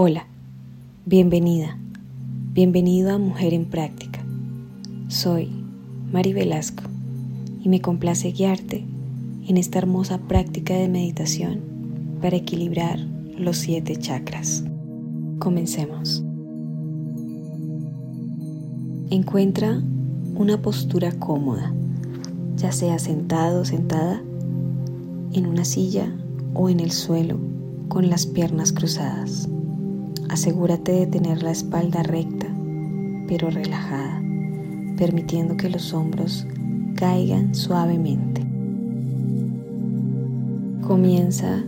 Hola, bienvenida, bienvenido a Mujer en Práctica. Soy Mari Velasco y me complace guiarte en esta hermosa práctica de meditación para equilibrar los siete chakras. Comencemos. Encuentra una postura cómoda, ya sea sentado o sentada, en una silla o en el suelo con las piernas cruzadas. Asegúrate de tener la espalda recta, pero relajada, permitiendo que los hombros caigan suavemente. Comienza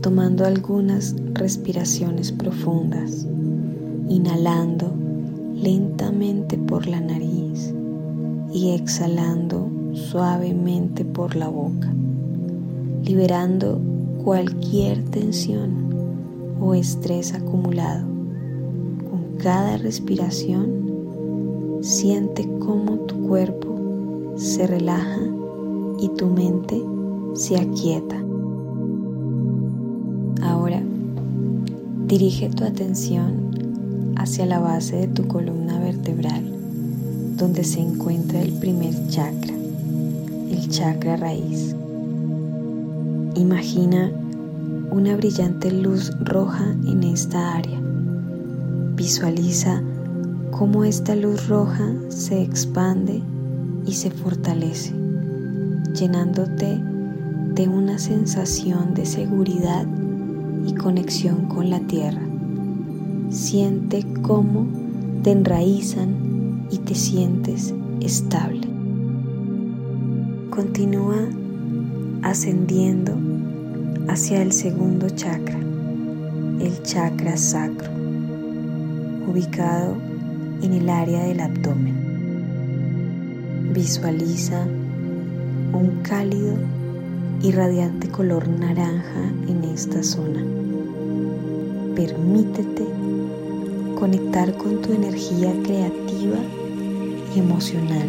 tomando algunas respiraciones profundas, inhalando lentamente por la nariz y exhalando suavemente por la boca, liberando cualquier tensión o estrés acumulado. Con cada respiración, siente cómo tu cuerpo se relaja y tu mente se aquieta. Ahora, dirige tu atención hacia la base de tu columna vertebral, donde se encuentra el primer chakra, el chakra raíz. Imagina una brillante luz roja en esta área. Visualiza cómo esta luz roja se expande y se fortalece, llenándote de una sensación de seguridad y conexión con la tierra. Siente cómo te enraizan y te sientes estable. Continúa ascendiendo hacia el segundo chakra, el chakra sacro, ubicado en el área del abdomen. Visualiza un cálido y radiante color naranja en esta zona. Permítete conectar con tu energía creativa y emocional.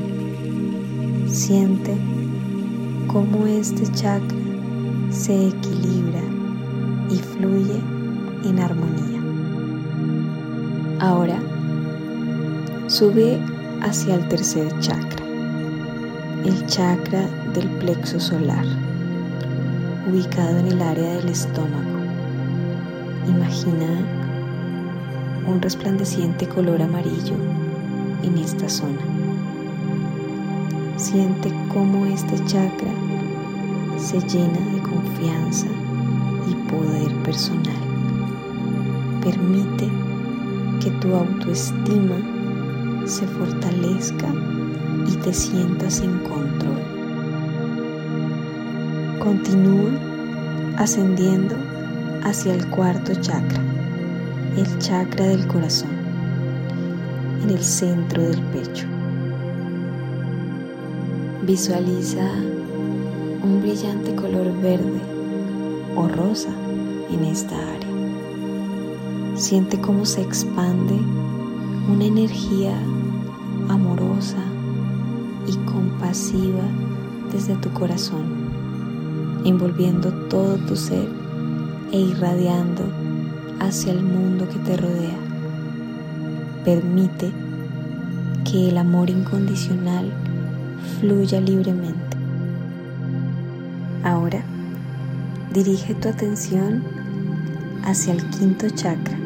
Siente cómo este chakra se equilibra y fluye en armonía. Ahora sube hacia el tercer chakra, el chakra del plexo solar, ubicado en el área del estómago. Imagina un resplandeciente color amarillo en esta zona. Siente cómo este chakra se llena de confianza y poder personal. Permite que tu autoestima se fortalezca y te sientas en control. Continúa ascendiendo hacia el cuarto chakra, el chakra del corazón, en el centro del pecho. Visualiza un brillante color verde o rosa en esta área. Siente cómo se expande una energía amorosa y compasiva desde tu corazón, envolviendo todo tu ser e irradiando hacia el mundo que te rodea. Permite que el amor incondicional fluya libremente Ahora dirige tu atención hacia el quinto chakra,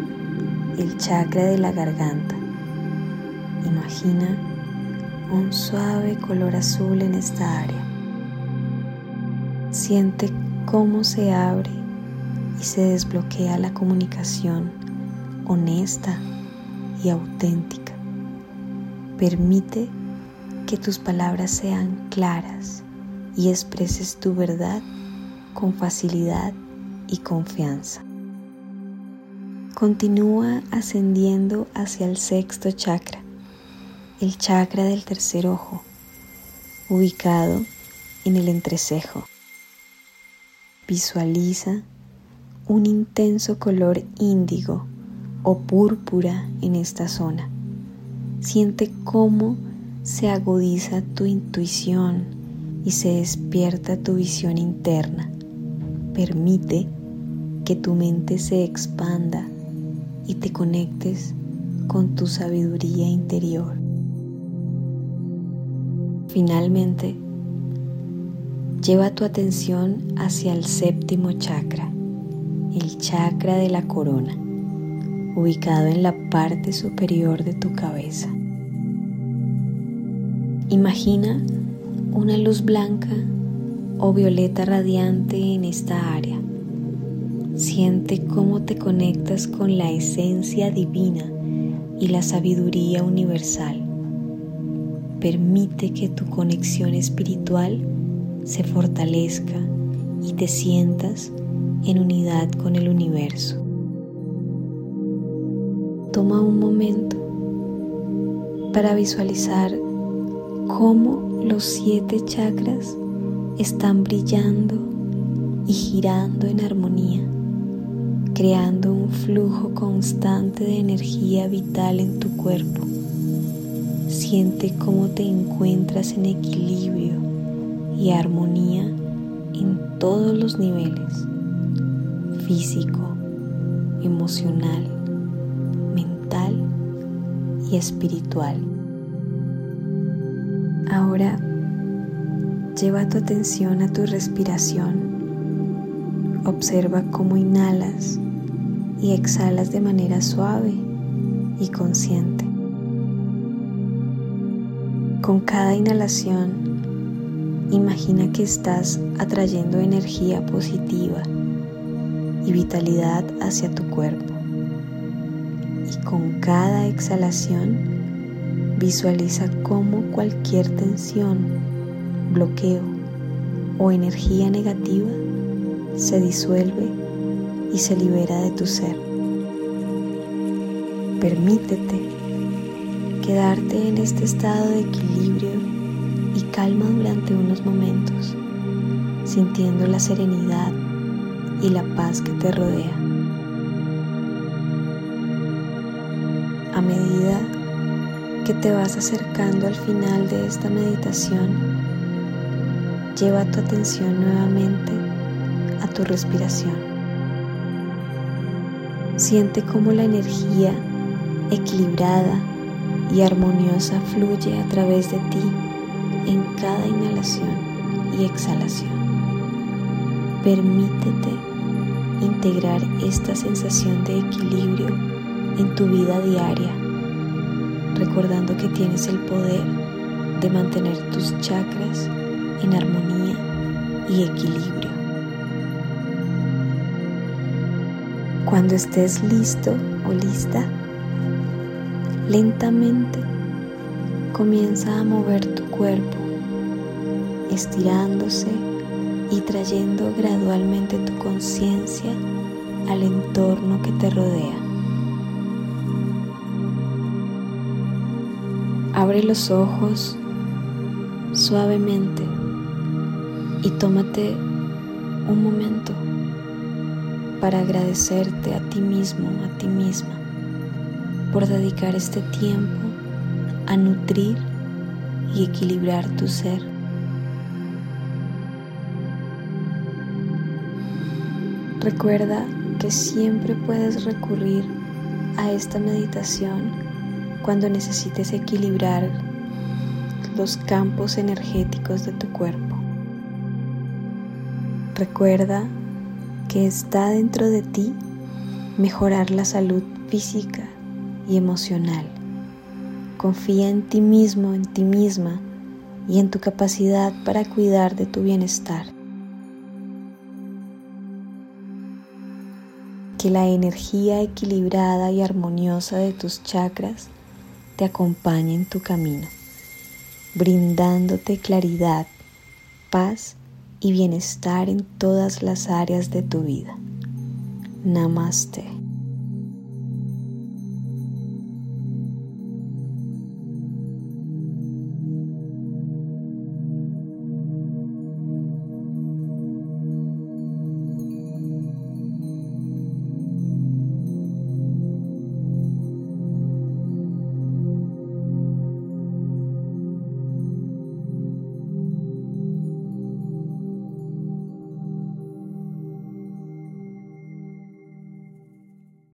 el chakra de la garganta. Imagina un suave color azul en esta área. Siente cómo se abre y se desbloquea la comunicación honesta y auténtica. Permite que tus palabras sean claras y expreses tu verdad con facilidad y confianza. Continúa ascendiendo hacia el sexto chakra, el chakra del tercer ojo, ubicado en el entrecejo. Visualiza un intenso color índigo o púrpura en esta zona. Siente cómo se agudiza tu intuición y se despierta tu visión interna. Permite que tu mente se expanda y te conectes con tu sabiduría interior. Finalmente, lleva tu atención hacia el séptimo chakra, el chakra de la corona, ubicado en la parte superior de tu cabeza. Imagina una luz blanca o violeta radiante en esta área. Siente cómo te conectas con la esencia divina y la sabiduría universal. Permite que tu conexión espiritual se fortalezca y te sientas en unidad con el universo. Toma un momento para visualizar cómo los siete chakras están brillando y girando en armonía, creando un flujo constante de energía vital en tu cuerpo. Siente cómo te encuentras en equilibrio y armonía en todos los niveles, físico, emocional, mental y espiritual. Ahora Lleva tu atención a tu respiración. Observa cómo inhalas y exhalas de manera suave y consciente. Con cada inhalación, imagina que estás atrayendo energía positiva y vitalidad hacia tu cuerpo. Y con cada exhalación, visualiza cómo cualquier tensión bloqueo o energía negativa se disuelve y se libera de tu ser. Permítete quedarte en este estado de equilibrio y calma durante unos momentos, sintiendo la serenidad y la paz que te rodea. A medida que te vas acercando al final de esta meditación, lleva tu atención nuevamente a tu respiración. Siente cómo la energía equilibrada y armoniosa fluye a través de ti en cada inhalación y exhalación. Permítete integrar esta sensación de equilibrio en tu vida diaria, recordando que tienes el poder de mantener tus chakras en armonía y equilibrio. Cuando estés listo o lista, lentamente comienza a mover tu cuerpo, estirándose y trayendo gradualmente tu conciencia al entorno que te rodea. Abre los ojos suavemente y tómate un momento para agradecerte a ti mismo, a ti misma, por dedicar este tiempo a nutrir y equilibrar tu ser. Recuerda que siempre puedes recurrir a esta meditación cuando necesites equilibrar los campos energéticos de tu cuerpo. Recuerda que está dentro de ti mejorar la salud física y emocional. Confía en ti mismo, en ti misma y en tu capacidad para cuidar de tu bienestar. Que la energía equilibrada y armoniosa de tus chakras te acompañe en tu camino, brindándote claridad, paz y bienestar en todas las áreas de tu vida. Namaste.